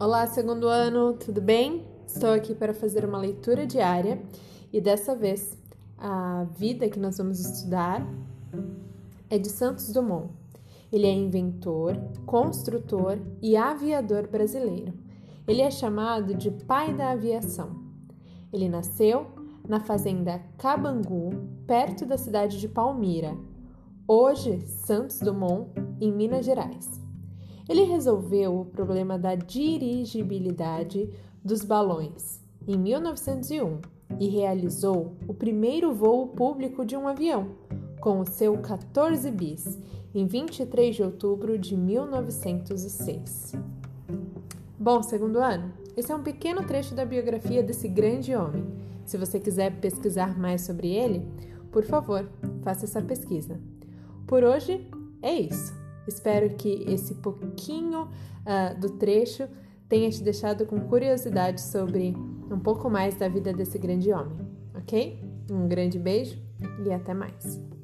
Olá, segundo ano, tudo bem? Estou aqui para fazer uma leitura diária e dessa vez a vida que nós vamos estudar é de Santos Dumont. Ele é inventor, construtor e aviador brasileiro. Ele é chamado de pai da aviação. Ele nasceu na fazenda Cabangu, perto da cidade de Palmira, hoje Santos Dumont, em Minas Gerais. Ele resolveu o problema da dirigibilidade dos balões em 1901 e realizou o primeiro voo público de um avião com o seu 14 bis em 23 de outubro de 1906. Bom, segundo ano, esse é um pequeno trecho da biografia desse grande homem. Se você quiser pesquisar mais sobre ele, por favor, faça essa pesquisa. Por hoje é isso. Espero que esse pouquinho uh, do trecho tenha te deixado com curiosidade sobre um pouco mais da vida desse grande homem, ok? Um grande beijo e até mais!